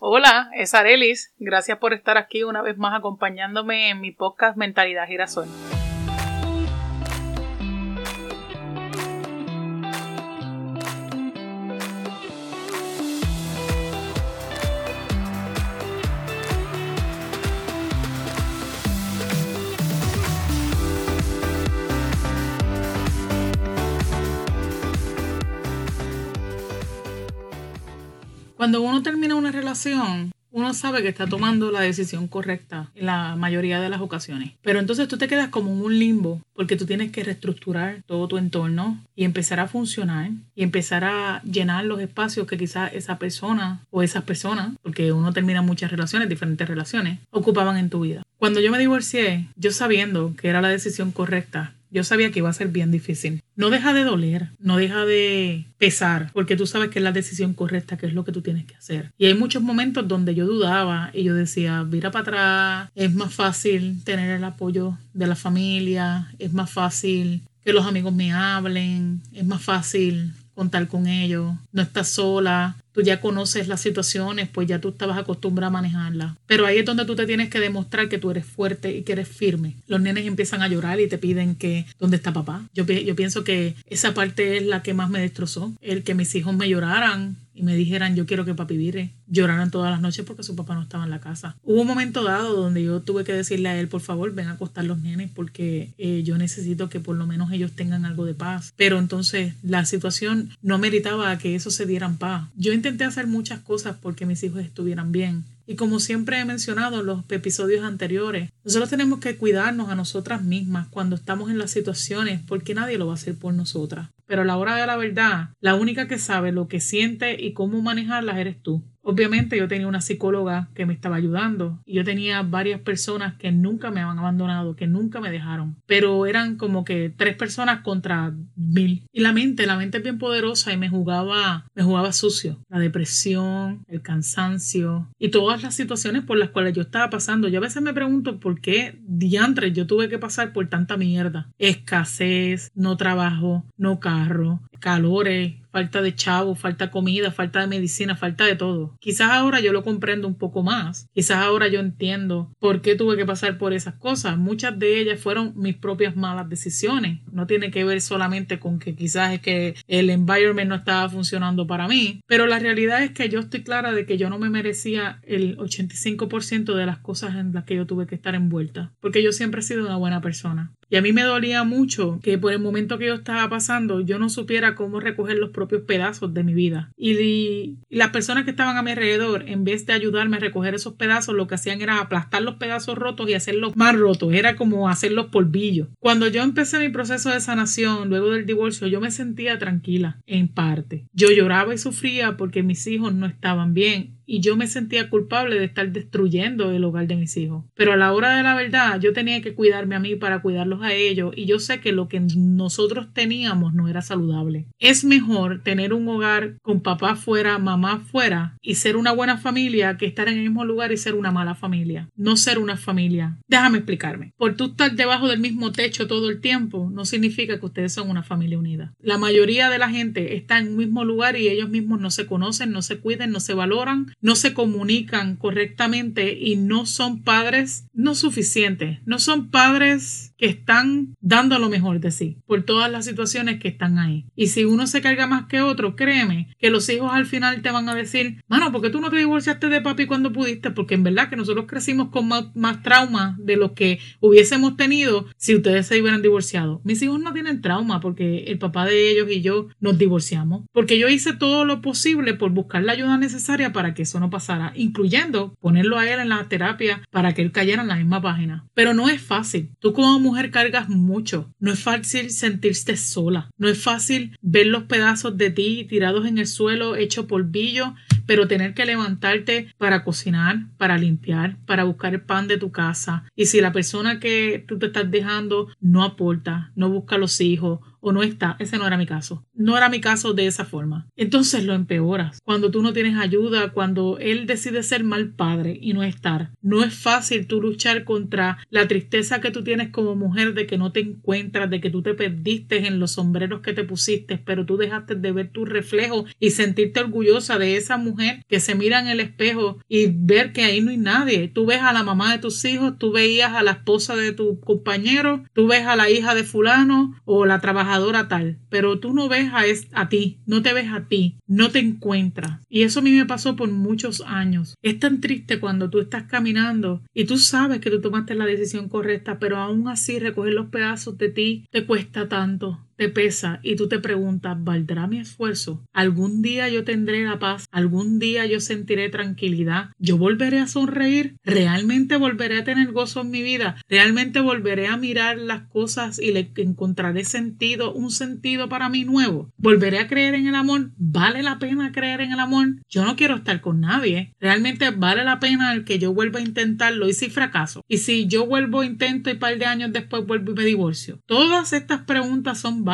Hola, es Arelis. Gracias por estar aquí una vez más acompañándome en mi podcast Mentalidad Girasol. Cuando uno termina una relación, uno sabe que está tomando la decisión correcta en la mayoría de las ocasiones. Pero entonces tú te quedas como en un limbo porque tú tienes que reestructurar todo tu entorno y empezar a funcionar y empezar a llenar los espacios que quizás esa persona o esas personas, porque uno termina muchas relaciones, diferentes relaciones, ocupaban en tu vida. Cuando yo me divorcié, yo sabiendo que era la decisión correcta, yo sabía que iba a ser bien difícil. No deja de doler, no deja de pesar, porque tú sabes que es la decisión correcta, que es lo que tú tienes que hacer. Y hay muchos momentos donde yo dudaba y yo decía, mira para atrás, es más fácil tener el apoyo de la familia, es más fácil que los amigos me hablen, es más fácil contar con ellos, no estás sola, tú ya conoces las situaciones, pues ya tú estabas acostumbrada a manejarlas. Pero ahí es donde tú te tienes que demostrar que tú eres fuerte y que eres firme. Los nenes empiezan a llorar y te piden que, ¿dónde está papá? Yo pienso que esa parte es la que más me destrozó, el que mis hijos me lloraran y me dijeran yo quiero que papi vire, lloraran todas las noches porque su papá no estaba en la casa. Hubo un momento dado donde yo tuve que decirle a él, por favor, ven a acostar los nenes porque eh, yo necesito que por lo menos ellos tengan algo de paz. Pero entonces la situación no meritaba que eso se dieran paz. Yo intenté hacer muchas cosas porque mis hijos estuvieran bien. Y como siempre he mencionado en los episodios anteriores, nosotros tenemos que cuidarnos a nosotras mismas cuando estamos en las situaciones porque nadie lo va a hacer por nosotras. Pero a la hora de la verdad, la única que sabe lo que siente y cómo manejarlas eres tú. Obviamente yo tenía una psicóloga que me estaba ayudando y yo tenía varias personas que nunca me habían abandonado, que nunca me dejaron, pero eran como que tres personas contra mil. Y la mente, la mente es bien poderosa y me jugaba, me jugaba sucio. La depresión, el cansancio y todas las situaciones por las cuales yo estaba pasando. Yo a veces me pregunto por qué diantres yo tuve que pasar por tanta mierda. Escasez, no trabajo, no carro, calores, falta de chavo, falta comida, falta de medicina, falta de todo. Quizás ahora yo lo comprendo un poco más. Quizás ahora yo entiendo por qué tuve que pasar por esas cosas. Muchas de ellas fueron mis propias malas decisiones. No tiene que ver solamente con que quizás es que el environment no estaba funcionando para mí, pero la realidad es que yo estoy clara de que yo no me merecía el 85% de las cosas en las que yo tuve que estar envuelta, porque yo siempre he sido una buena persona. Y a mí me dolía mucho que por el momento que yo estaba pasando yo no supiera cómo recoger los propios pedazos de mi vida. Y, las personas que estaban a mi alrededor, en vez de ayudarme a recoger esos pedazos, lo que hacían era aplastar los pedazos rotos y hacerlos más rotos. Era como hacerlos polvillos. Cuando yo empecé mi proceso de sanación luego del divorcio, yo me sentía tranquila, en parte. Yo lloraba y sufría porque mis hijos no estaban bien y yo me sentía culpable de estar destruyendo el hogar de mis hijos. Pero a la hora de la verdad, yo tenía que cuidarme a mí para cuidarlos a ellos y yo sé que lo que nosotros teníamos no era saludable. Es mejor tener un hogar con papá fuera, mamá fuera y ser una buena familia que estar en el mismo lugar y ser una mala familia. No ser una familia. Déjame explicarme. Por tú estar debajo del mismo techo todo el tiempo no significa que ustedes son una familia unida. La mayoría de la gente está en un mismo lugar y ellos mismos no se conocen, no se cuiden, no se valoran no se comunican correctamente y no son padres no suficientes, no son padres que están dando lo mejor de sí por todas las situaciones que están ahí. Y si uno se carga más que otro, créeme que los hijos al final te van a decir, mano, ¿por qué tú no te divorciaste de papi cuando pudiste? Porque en verdad que nosotros crecimos con más, más trauma de lo que hubiésemos tenido si ustedes se hubieran divorciado. Mis hijos no tienen trauma porque el papá de ellos y yo nos divorciamos. Porque yo hice todo lo posible por buscar la ayuda necesaria para que eso no pasara, incluyendo ponerlo a él en la terapia para que él cayera en la misma página. Pero no es fácil. Tú como mujer cargas mucho. No es fácil sentirte sola. No es fácil ver los pedazos de ti tirados en el suelo, hecho polvillo, pero tener que levantarte para cocinar, para limpiar, para buscar el pan de tu casa. Y si la persona que tú te estás dejando no aporta, no busca a los hijos o no está. Ese no era mi caso. No era mi caso de esa forma. Entonces lo empeoras. Cuando tú no tienes ayuda, cuando él decide ser mal padre y no estar. No es fácil tú luchar contra la tristeza que tú tienes como mujer de que no te encuentras, de que tú te perdiste en los sombreros que te pusiste, pero tú dejaste de ver tu reflejo y sentirte orgullosa de esa mujer que se mira en el espejo y ver que ahí no hay nadie. Tú ves a la mamá de tus hijos, tú veías a la esposa de tu compañero, tú ves a la hija de fulano o la trabajadora tal, pero tú no ves a, a ti, no te ves a ti, no te encuentras. Y eso a mí me pasó por muchos años. Es tan triste cuando tú estás caminando y tú sabes que tú tomaste la decisión correcta, pero aún así recoger los pedazos de ti te cuesta tanto te pesa y tú te preguntas, ¿valdrá mi esfuerzo? ¿Algún día yo tendré la paz? ¿Algún día yo sentiré tranquilidad? ¿Yo volveré a sonreír? ¿Realmente volveré a tener gozo en mi vida? ¿Realmente volveré a mirar las cosas y le encontraré sentido, un sentido para mí nuevo? ¿Volveré a creer en el amor? ¿Vale la pena creer en el amor? Yo no quiero estar con nadie. ¿Realmente vale la pena el que yo vuelva a intentarlo? ¿Y si fracaso? ¿Y si yo vuelvo, intento y par de años después vuelvo y me divorcio? Todas estas preguntas son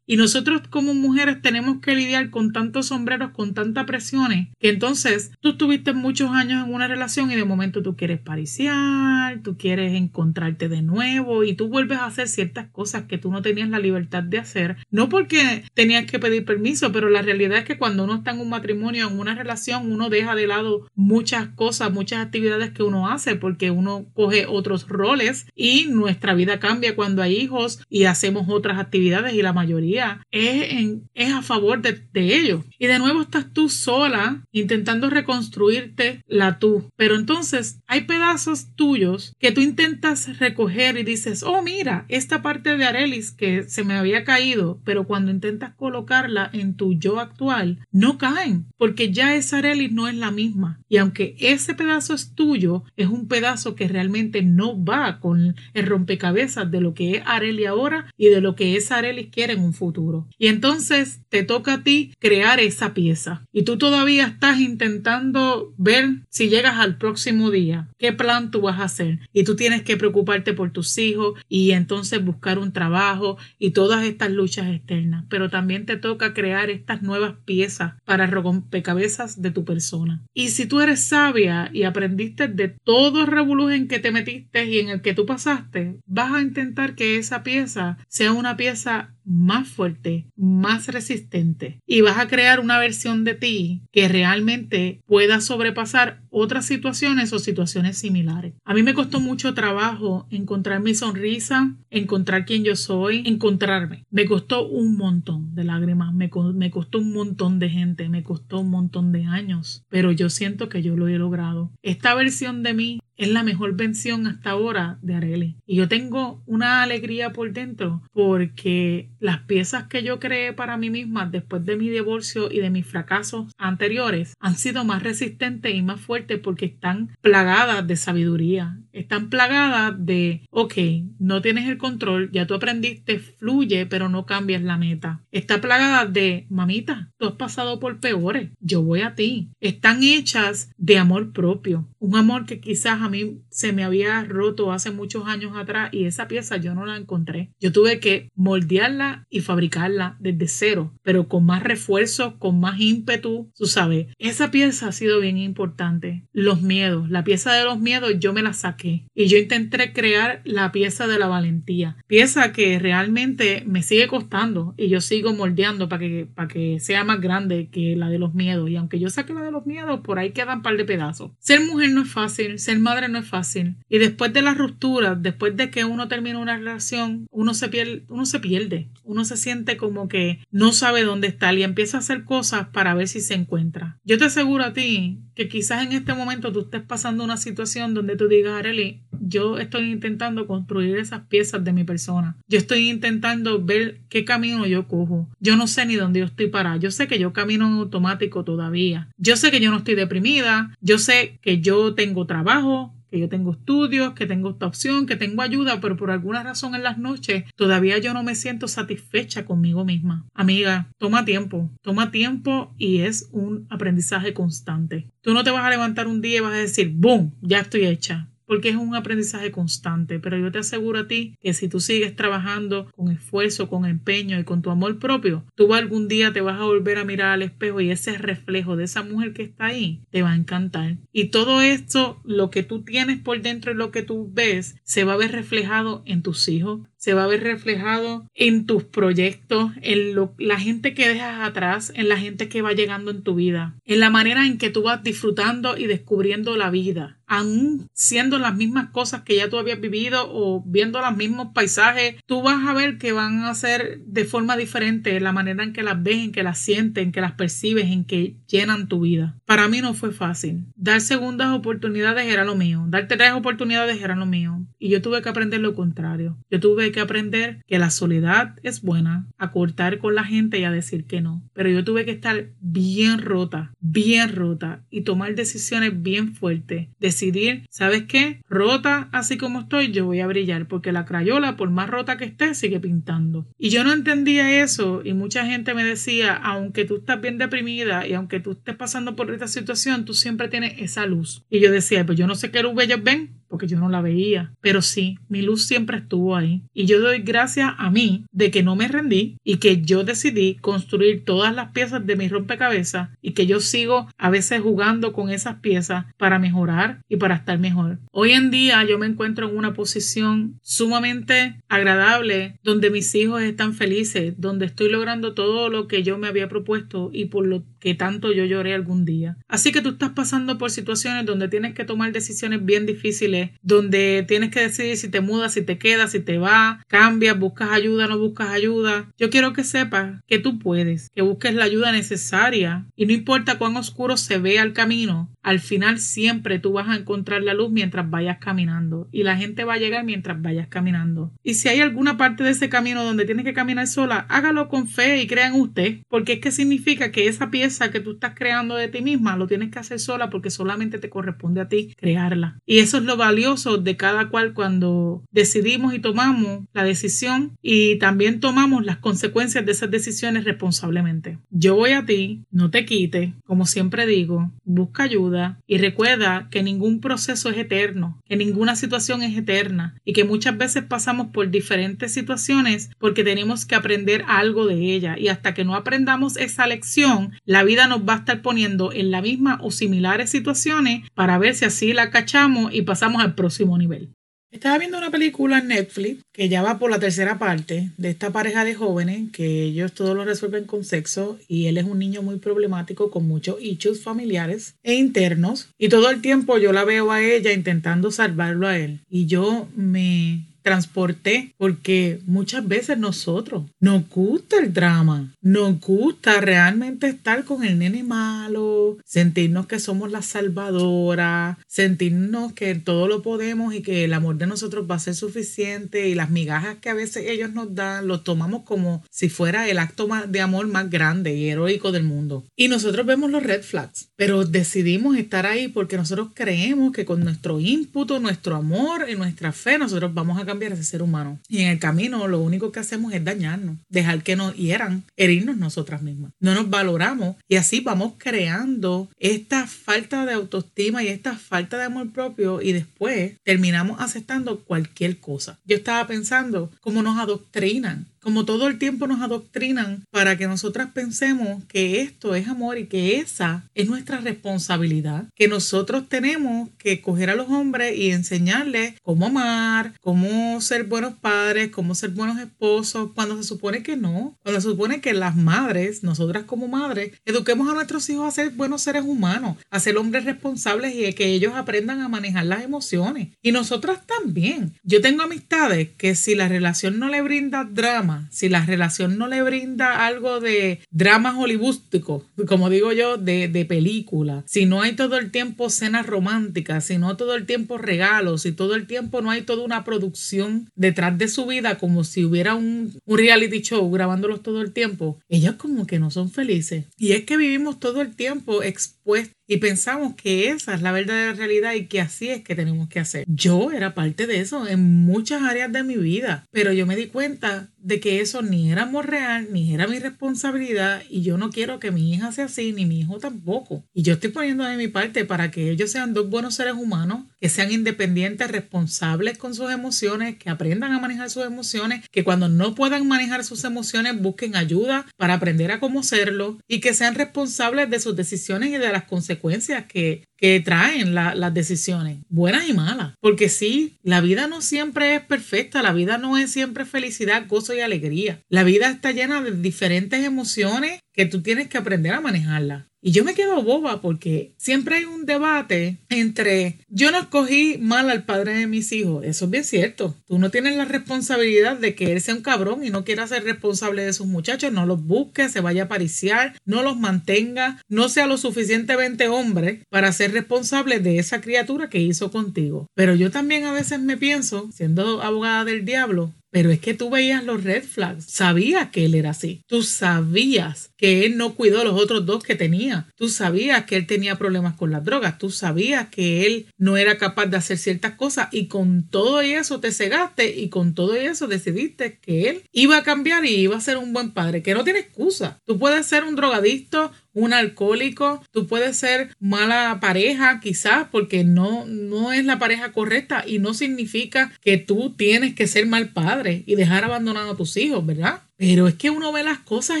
Y nosotros como mujeres tenemos que lidiar con tantos sombreros, con tantas presiones, que entonces tú estuviste muchos años en una relación y de momento tú quieres pariciar, tú quieres encontrarte de nuevo y tú vuelves a hacer ciertas cosas que tú no tenías la libertad de hacer. No porque tenías que pedir permiso, pero la realidad es que cuando uno está en un matrimonio, en una relación, uno deja de lado muchas cosas, muchas actividades que uno hace porque uno coge otros roles y nuestra vida cambia cuando hay hijos y hacemos otras actividades y la mayoría es, en, es a favor de, de ello. Y de nuevo estás tú sola intentando reconstruirte la tú. Pero entonces hay pedazos tuyos que tú intentas recoger y dices, oh mira, esta parte de Arelis que se me había caído, pero cuando intentas colocarla en tu yo actual, no caen, porque ya esa Arelis no es la misma. Y aunque ese pedazo es tuyo, es un pedazo que realmente no va con el rompecabezas de lo que es Areli ahora y de lo que es Arelis en un futuro. Y entonces te toca a ti crear esa pieza. Y tú todavía estás intentando ver si llegas al próximo día, qué plan tú vas a hacer. Y tú tienes que preocuparte por tus hijos y entonces buscar un trabajo y todas estas luchas externas. Pero también te toca crear estas nuevas piezas para rompecabezas de tu persona. Y si tú eres sabia y aprendiste de todo el revolú en que te metiste y en el que tú pasaste, vas a intentar que esa pieza sea una pieza más fuerte, más resistente y vas a crear una versión de ti que realmente pueda sobrepasar otras situaciones o situaciones similares. A mí me costó mucho trabajo encontrar mi sonrisa, encontrar quién yo soy, encontrarme. Me costó un montón de lágrimas, me, me costó un montón de gente, me costó un montón de años, pero yo siento que yo lo he logrado. Esta versión de mí es la mejor vención hasta ahora de Areli. Y yo tengo una alegría por dentro porque las piezas que yo creé para mí misma después de mi divorcio y de mis fracasos anteriores han sido más resistentes y más fuertes porque están plagadas de sabiduría. Están plagadas de, ok, no tienes el control, ya tú aprendiste, fluye, pero no cambias la meta. Está plagada de, mamita, tú has pasado por peores, yo voy a ti. Están hechas de amor propio, un amor que quizás a mí se me había roto hace muchos años atrás y esa pieza yo no la encontré. Yo tuve que moldearla y fabricarla desde cero, pero con más refuerzo, con más ímpetu, tú sabes. Esa pieza ha sido bien importante. Los miedos, la pieza de los miedos yo me la saqué y yo intenté crear la pieza de la valentía, pieza que realmente me sigue costando y yo sigo moldeando para que, para que sea más grande que la de los miedos y aunque yo saque la de los miedos, por ahí quedan un par de pedazos. Ser mujer no es fácil, ser madre no es fácil. Y después de la ruptura, después de que uno termina una relación, uno se pierde. Uno se siente como que no sabe dónde está y empieza a hacer cosas para ver si se encuentra. Yo te aseguro a ti que quizás en este momento tú estés pasando una situación donde tú digas, Arely, yo estoy intentando construir esas piezas de mi persona. Yo estoy intentando ver qué camino yo cojo. Yo no sé ni dónde yo estoy parada. Yo sé que yo camino en automático todavía. Yo sé que yo no estoy deprimida. Yo sé que yo tengo trabajo que yo tengo estudios, que tengo esta opción, que tengo ayuda, pero por alguna razón en las noches todavía yo no me siento satisfecha conmigo misma. Amiga, toma tiempo, toma tiempo y es un aprendizaje constante. Tú no te vas a levantar un día y vas a decir, ¡boom! Ya estoy hecha porque es un aprendizaje constante, pero yo te aseguro a ti que si tú sigues trabajando con esfuerzo, con empeño y con tu amor propio, tú algún día te vas a volver a mirar al espejo y ese reflejo de esa mujer que está ahí te va a encantar. Y todo esto, lo que tú tienes por dentro y lo que tú ves, se va a ver reflejado en tus hijos, se va a ver reflejado en tus proyectos, en lo, la gente que dejas atrás, en la gente que va llegando en tu vida, en la manera en que tú vas disfrutando y descubriendo la vida aún siendo las mismas cosas que ya tú habías vivido o viendo los mismos paisajes, tú vas a ver que van a ser de forma diferente la manera en que las ves, en que las sientes, en que las percibes, en que llenan tu vida. Para mí no fue fácil. Dar segundas oportunidades era lo mío. Dar tres oportunidades era lo mío. Y yo tuve que aprender lo contrario. Yo tuve que aprender que la soledad es buena, a cortar con la gente y a decir que no. Pero yo tuve que estar bien rota, bien rota y tomar decisiones bien fuertes decidir, ¿sabes qué? Rota así como estoy, yo voy a brillar porque la crayola, por más rota que esté, sigue pintando. Y yo no entendía eso y mucha gente me decía, aunque tú estás bien deprimida y aunque tú estés pasando por esta situación, tú siempre tienes esa luz. Y yo decía, pues yo no sé qué luz ellos ven, porque yo no la veía. Pero sí, mi luz siempre estuvo ahí. Y yo doy gracias a mí de que no me rendí y que yo decidí construir todas las piezas de mi rompecabezas y que yo sigo a veces jugando con esas piezas para mejorar y para estar mejor. Hoy en día yo me encuentro en una posición sumamente agradable donde mis hijos están felices, donde estoy logrando todo lo que yo me había propuesto y por lo que tanto yo lloré algún día. Así que tú estás pasando por situaciones donde tienes que tomar decisiones bien difíciles, donde tienes que decidir si te mudas, si te quedas, si te vas, cambias, buscas ayuda, no buscas ayuda. Yo quiero que sepas que tú puedes, que busques la ayuda necesaria y no importa cuán oscuro se vea el camino, al final siempre tú vas a encontrar la luz mientras vayas caminando y la gente va a llegar mientras vayas caminando. Y si hay alguna parte de ese camino donde tienes que caminar sola, hágalo con fe y crea en usted, porque es que significa que esa pieza que tú estás creando de ti misma lo tienes que hacer sola porque solamente te corresponde a ti crearla. Y eso es lo valioso de cada cual cuando decidimos y tomamos la decisión y también tomamos las consecuencias de esas decisiones responsablemente. Yo voy a ti, no te quite, como siempre digo, busca ayuda y recuerda que ningún proceso es eterno, que ninguna situación es eterna y que muchas veces pasamos por diferentes situaciones porque tenemos que aprender algo de ella y hasta que no aprendamos esa lección, la vida nos va a estar poniendo en la misma o similares situaciones para ver si así la cachamos y pasamos al próximo nivel. Estaba viendo una película en Netflix que ya va por la tercera parte de esta pareja de jóvenes que ellos todo lo resuelven con sexo y él es un niño muy problemático con muchos issues familiares e internos y todo el tiempo yo la veo a ella intentando salvarlo a él. Y yo me transporté porque muchas veces nosotros nos gusta el drama, nos gusta realmente estar con el nene malo, sentirnos que somos la salvadora, sentirnos que todo lo podemos y que el amor de nosotros va a ser suficiente y las migajas que a veces ellos nos dan lo tomamos como si fuera el acto de amor más grande y heroico del mundo. Y nosotros vemos los red flags, pero decidimos estar ahí porque nosotros creemos que con nuestro input, nuestro amor y nuestra fe nosotros vamos a cambiar ese ser humano. Y en el camino lo único que hacemos es dañarnos, dejar que nos hieran, herirnos nosotras mismas. No nos valoramos y así vamos creando esta falta de autoestima y esta falta de amor propio y después terminamos aceptando cualquier cosa. Yo estaba pensando cómo nos adoctrinan como todo el tiempo nos adoctrinan para que nosotras pensemos que esto es amor y que esa es nuestra responsabilidad, que nosotros tenemos que coger a los hombres y enseñarles cómo amar, cómo ser buenos padres, cómo ser buenos esposos, cuando se supone que no, cuando se supone que las madres, nosotras como madres, eduquemos a nuestros hijos a ser buenos seres humanos, a ser hombres responsables y que ellos aprendan a manejar las emociones. Y nosotras también. Yo tengo amistades que si la relación no le brinda drama, si la relación no le brinda algo de drama hollywoodístico, como digo yo, de, de película, si no hay todo el tiempo cenas románticas, si no todo el tiempo regalos, si todo el tiempo no hay toda una producción detrás de su vida, como si hubiera un, un reality show grabándolos todo el tiempo, ellas como que no son felices. Y es que vivimos todo el tiempo puesto y pensamos que esa es la verdadera realidad y que así es que tenemos que hacer. Yo era parte de eso en muchas áreas de mi vida, pero yo me di cuenta de que eso ni era real, ni era mi responsabilidad y yo no quiero que mi hija sea así, ni mi hijo tampoco. Y yo estoy poniendo de mi parte para que ellos sean dos buenos seres humanos, que sean independientes, responsables con sus emociones, que aprendan a manejar sus emociones, que cuando no puedan manejar sus emociones busquen ayuda para aprender a cómo serlo y que sean responsables de sus decisiones y de las consecuencias que, que traen las decisiones, buenas y malas. Porque sí, la vida no siempre es perfecta, la vida no es siempre felicidad, gozo y alegría. La vida está llena de diferentes emociones que tú tienes que aprender a manejarlas. Y yo me quedo boba porque siempre hay un debate entre yo no escogí mal al padre de mis hijos. Eso es bien cierto. Tú no tienes la responsabilidad de que él sea un cabrón y no quiera ser responsable de sus muchachos. No los busque, se vaya a pariciar, no los mantenga, no sea lo suficientemente hombre para ser responsable de esa criatura que hizo contigo. Pero yo también a veces me pienso, siendo abogada del diablo, pero es que tú veías los red flags, sabías que él era así, tú sabías que él no cuidó a los otros dos que tenía, tú sabías que él tenía problemas con las drogas, tú sabías que él no era capaz de hacer ciertas cosas. Y con todo eso te cegaste y con todo eso decidiste que él iba a cambiar y iba a ser un buen padre, que no tiene excusa. Tú puedes ser un drogadicto, un alcohólico, tú puedes ser mala pareja quizás porque no, no es la pareja correcta y no significa que tú tienes que ser mal padre y dejar abandonado a tus hijos, ¿verdad? Pero es que uno ve las cosas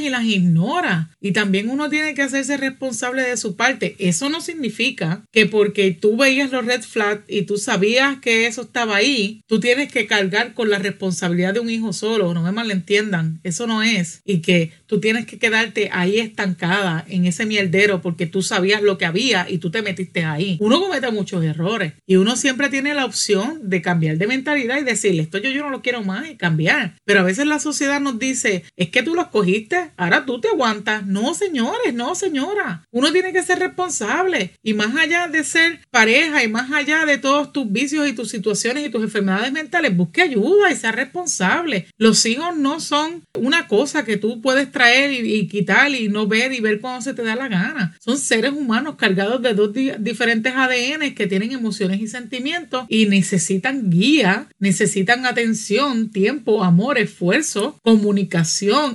y las ignora. Y también uno tiene que hacerse responsable de su parte. Eso no significa que porque tú veías los red flags y tú sabías que eso estaba ahí, tú tienes que cargar con la responsabilidad de un hijo solo. No me malentiendan. Eso no es. Y que tú tienes que quedarte ahí estancada en ese mierdero porque tú sabías lo que había y tú te metiste ahí. Uno comete muchos errores y uno siempre tiene la opción de cambiar de mentalidad y decirle esto yo, yo no lo quiero más y cambiar. Pero a veces la sociedad nos dice es que tú lo escogiste, ahora tú te aguantas. No, señores, no, señora. Uno tiene que ser responsable y más allá de ser pareja y más allá de todos tus vicios y tus situaciones y tus enfermedades mentales, busque ayuda y sea responsable. Los hijos no son una cosa que tú puedes traer y, quitar y no ver y ver cuando se te da la gana. Son seres humanos cargados de dos diferentes ADN que tienen emociones y sentimientos y necesitan guía, necesitan atención, tiempo, amor, esfuerzo, comunicación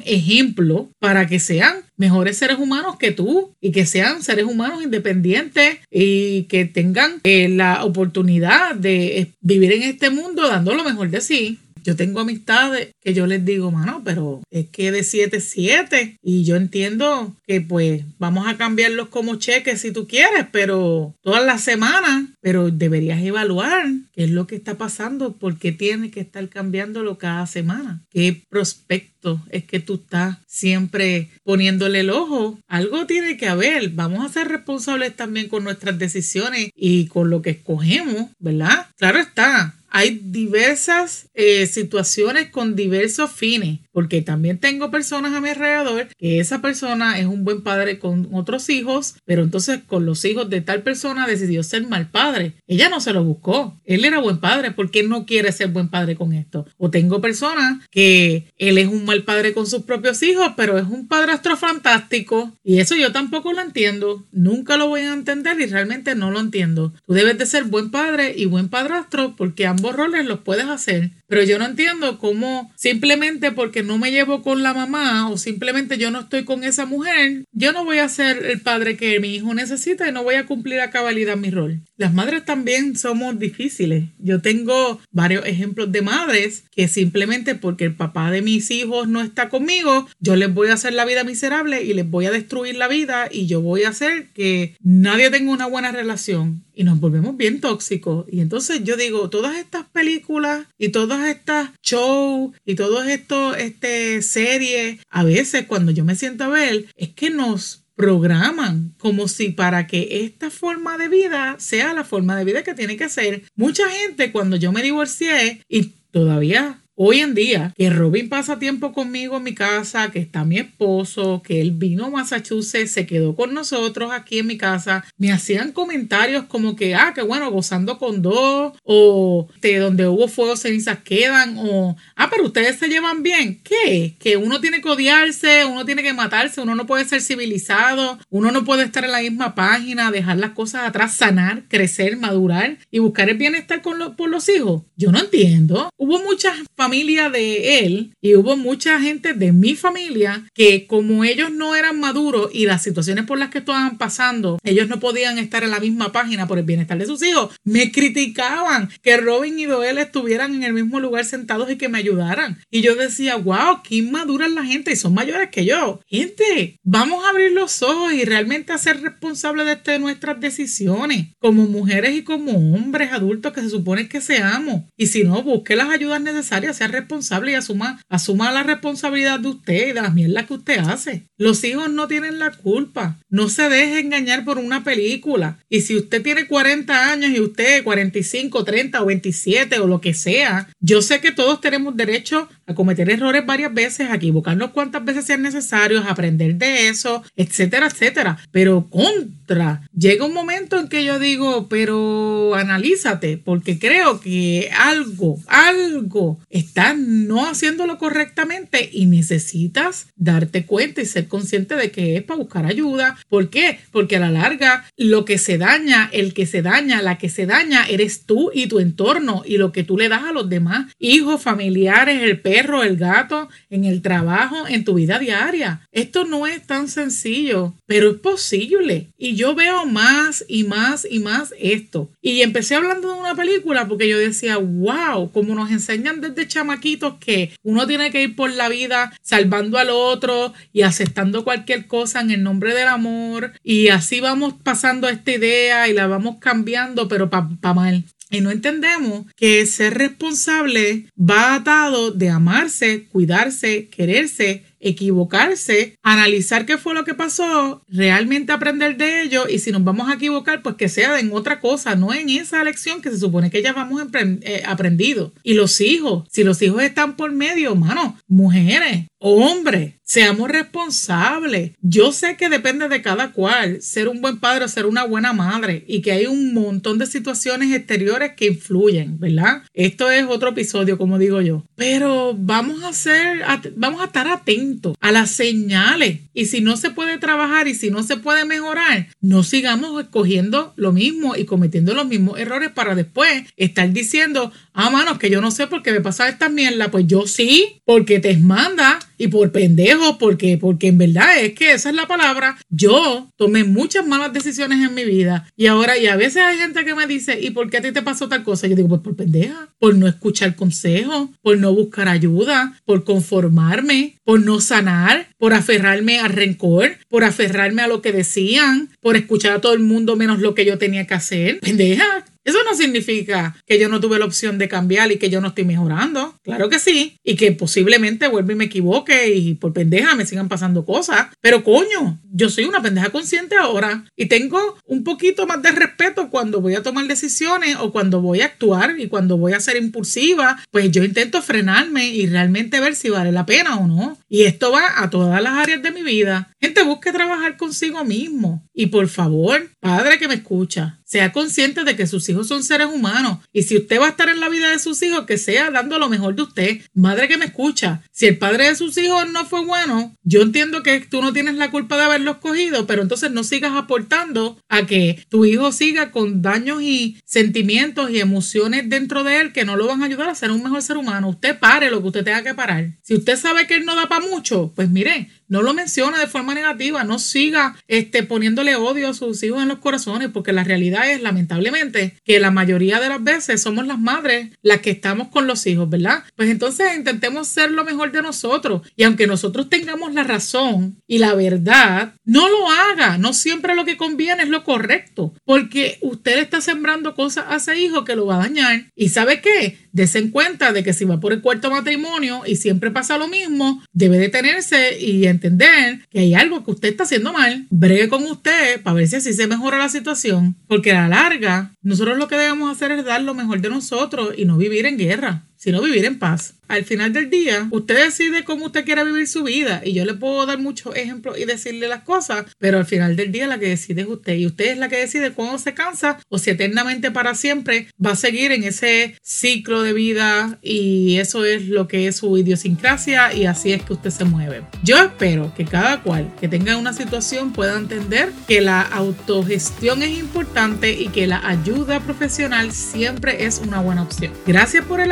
ejemplo, para que sean mejores seres humanos que tú y que sean seres humanos independientes y que tengan eh, la oportunidad de eh, vivir en este mundo dando lo mejor de sí. Yo tengo amistades que yo les digo, mano, pero es que de 7 7 y yo entiendo que pues vamos a cambiarlos como cheques si tú quieres, pero todas las semanas, pero deberías evaluar qué es lo que está pasando, por qué tienes que estar cambiándolo cada semana, qué prospecto es que tú estás siempre poniéndole el ojo. Algo tiene que haber, vamos a ser responsables también con nuestras decisiones y con lo que escogemos, ¿verdad? Claro está, hay diversas eh, situaciones con diversos fines, porque también tengo personas a mi alrededor que esa persona es un buen padre con otros hijos, pero entonces con los hijos de tal persona decidió ser mal padre. Ella no se lo buscó, él era buen padre, porque no quiere ser buen padre con esto? O tengo personas que él es un mal padre con sus propios hijos, pero es un padrastro fantástico y eso yo tampoco lo entiendo, nunca lo voy a entender y realmente no lo entiendo. Tú debes de ser buen padre y buen padrastro porque ambos roles los puedes hacer, pero yo no entiendo cómo simplemente porque no me llevo con la mamá o simplemente yo no estoy con esa mujer, yo no voy a ser el padre que mi hijo necesita y no voy a cumplir a cabalidad mi rol. Las madres también somos difíciles. Yo tengo varios ejemplos de madres que simplemente porque el papá de mis hijos no está conmigo, yo les voy a hacer la vida miserable y les voy a destruir la vida y yo voy a hacer que nadie tenga una buena relación y nos volvemos bien tóxicos. Y entonces yo digo, todas estas películas y todas estas shows y todas estas este, series, a veces cuando yo me siento a ver, es que nos programan como si para que esta forma de vida sea la forma de vida que tiene que ser. Mucha gente cuando yo me divorcié y todavía hoy en día que Robin pasa tiempo conmigo en mi casa, que está mi esposo, que él vino a Massachusetts, se quedó con nosotros aquí en mi casa, me hacían comentarios como que, ah, qué bueno, gozando con dos, o de donde hubo fuego, cenizas quedan, o, ah, pero ustedes se llevan bien. ¿Qué? Que uno tiene que odiarse, uno tiene que matarse, uno no puede ser civilizado, uno no puede estar en la misma página, dejar las cosas atrás, sanar, crecer, madurar y buscar el bienestar con por los hijos. Yo no entiendo. Hubo muchas familias de él y hubo mucha gente de mi familia que como ellos no eran maduros y las situaciones por las que estaban pasando, ellos no podían estar en la misma página por el bienestar de sus hijos. Me criticaban que Robin y Doel estuvieran en el mismo lugar sentados y que me ayudaran. Y yo decía, wow, qué inmadura es la gente y son mayores que yo. Gente, vamos a abrir los ojos y realmente a ser responsables de, este, nuestras decisiones como mujeres y como hombres adultos que se supone que seamos. Y si no, busque las ayudas necesarias, responsable y asuma, asuma la responsabilidad de usted y de las mierdas que usted hace. Los hijos no tienen la culpa. No se deje engañar por una película. Y si usted tiene 40 años y usted 45, 30 o 27 o lo que sea, yo sé que todos tenemos derecho a cometer errores varias veces, a equivocarnos cuantas veces sean necesarios, a aprender de eso, etcétera, etcétera. Pero contra, llega un momento en que yo digo, pero analízate, porque creo que algo, algo está no haciéndolo correctamente y necesitas darte cuenta y ser consciente de que es para buscar ayuda. ¿Por qué? Porque a la larga lo que se daña, el que se daña, la que se daña eres tú y tu entorno y lo que tú le das a los demás, hijos, familiares, el perro, el gato, en el trabajo, en tu vida diaria. Esto no es tan sencillo, pero es posible. Y yo veo más y más y más esto. Y empecé hablando de una película porque yo decía, wow, como nos enseñan desde chamaquitos que uno tiene que ir por la vida salvando al otro y aceptando cualquier cosa en el nombre del amor. Y así vamos pasando esta idea y la vamos cambiando, pero para pa mal. Y no entendemos que ser responsable va atado de amarse, cuidarse, quererse equivocarse, analizar qué fue lo que pasó, realmente aprender de ello y si nos vamos a equivocar, pues que sea en otra cosa, no en esa lección que se supone que ya vamos eh, aprendido. Y los hijos, si los hijos están por medio, mano, mujeres, hombres, seamos responsables. Yo sé que depende de cada cual ser un buen padre o ser una buena madre y que hay un montón de situaciones exteriores que influyen, ¿verdad? Esto es otro episodio, como digo yo. Pero vamos a ser, vamos a estar atentos a las señales. Y si no se puede trabajar y si no se puede mejorar, no sigamos escogiendo lo mismo y cometiendo los mismos errores para después estar diciendo, ah, manos, que yo no sé por qué me pasa esta mierda. Pues yo sí, porque te manda y por pendejo, porque, porque en verdad es que esa es la palabra. Yo tomé muchas malas decisiones en mi vida y ahora, y a veces hay gente que me dice, ¿y por qué a ti te pasó tal cosa? Yo digo, pues por pendeja, por no escuchar consejos, por no buscar ayuda, por conformarme, por no sanar, por aferrarme al rencor, por aferrarme a lo que decían, por escuchar a todo el mundo menos lo que yo tenía que hacer. Pendeja, eso no significa que yo no tuve la opción de cambiar y que yo no estoy mejorando. Claro que sí. Y que posiblemente vuelva y me equivoque y por pendeja me sigan pasando cosas. Pero coño, yo soy una pendeja consciente ahora y tengo un poquito más de respeto cuando voy a tomar decisiones o cuando voy a actuar y cuando voy a ser impulsiva. Pues yo intento frenarme y realmente ver si vale la pena o no. Y esto va a todas las áreas de mi vida. Gente, busque trabajar consigo mismo. Y por favor, padre que me escucha, sea consciente de que sus hijos son seres humanos. Y si usted va a estar en la vida de sus hijos, que sea dando lo mejor de usted. Madre que me escucha, si el padre de sus hijos no fue bueno, yo entiendo que tú no tienes la culpa de haberlo escogido, pero entonces no sigas aportando a que tu hijo siga con daños y sentimientos y emociones dentro de él que no lo van a ayudar a ser un mejor ser humano. Usted pare lo que usted tenga que parar. Si usted sabe que él no da para mucho, pues mire, no lo menciona de forma negativa, no siga este, poniéndole odio a sus hijos en los corazones, porque la realidad es, lamentablemente, que la mayoría de las veces somos las madres las que estamos con los hijos, ¿verdad? Pues entonces intentemos ser lo mejor de nosotros. Y aunque nosotros tengamos la razón y la verdad, no lo haga. No siempre lo que conviene es lo correcto, porque usted está sembrando cosas a ese hijo que lo va a dañar. ¿Y sabe qué? Dese cuenta de que si va por el cuarto matrimonio y siempre pasa lo mismo, debe detenerse y entender que hay algo que usted está haciendo mal, bregue con usted para ver si así se mejora la situación, porque a la larga nosotros lo que debemos hacer es dar lo mejor de nosotros y no vivir en guerra. Sino vivir en paz. Al final del día, usted decide cómo usted quiera vivir su vida y yo le puedo dar muchos ejemplos y decirle las cosas, pero al final del día la que decide es usted y usted es la que decide cuándo se cansa o si eternamente para siempre va a seguir en ese ciclo de vida y eso es lo que es su idiosincrasia y así es que usted se mueve. Yo espero que cada cual que tenga una situación pueda entender que la autogestión es importante y que la ayuda profesional siempre es una buena opción. Gracias por el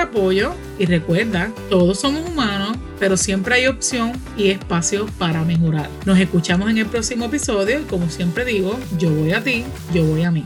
y recuerda, todos somos humanos, pero siempre hay opción y espacio para mejorar. Nos escuchamos en el próximo episodio y como siempre digo, yo voy a ti, yo voy a mí.